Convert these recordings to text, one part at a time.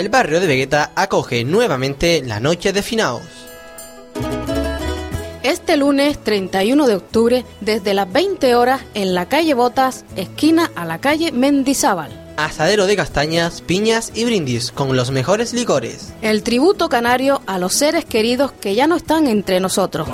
el barrio de Vegueta acoge nuevamente la noche de finaos. Este lunes 31 de octubre, desde las 20 horas, en la calle Botas, esquina a la calle Mendizábal. Asadero de castañas, piñas y brindis con los mejores licores. El tributo canario a los seres queridos que ya no están entre nosotros.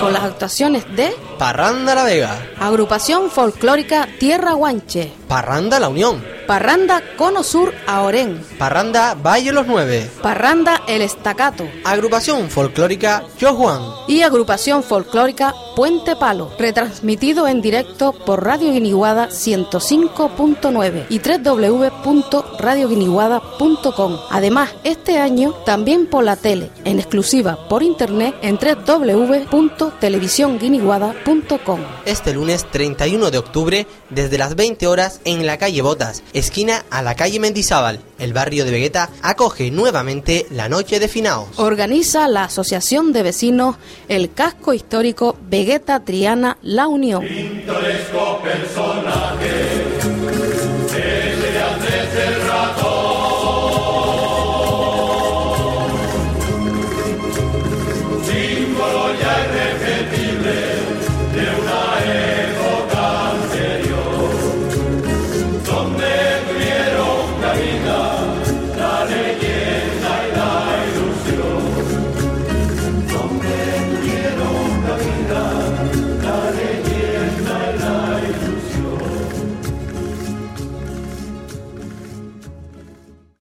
Con las actuaciones de Parranda La Vega, Agrupación Folclórica Tierra Guanche, Parranda La Unión, Parranda Cono Sur a Orén, Parranda Valle Los Nueve, Parranda El Estacato. Agrupación Folclórica Yo Juan. Y Agrupación Folclórica Puente Palo, retransmitido en directo por Radio Guiniguada 105.9 y www.radioguiniguada.com. Además, este año también por la tele, en exclusiva por internet en www.televisionguiniguada.com. Este lunes 31 de octubre, desde las 20 horas, en la calle Botas, esquina a la calle Mendizábal. El barrio de Vegueta acoge nuevamente la Noche de Finaos. Organiza la Asociación de Vecinos el Casco Histórico Vegueta Triana La Unión. Símbolo ya.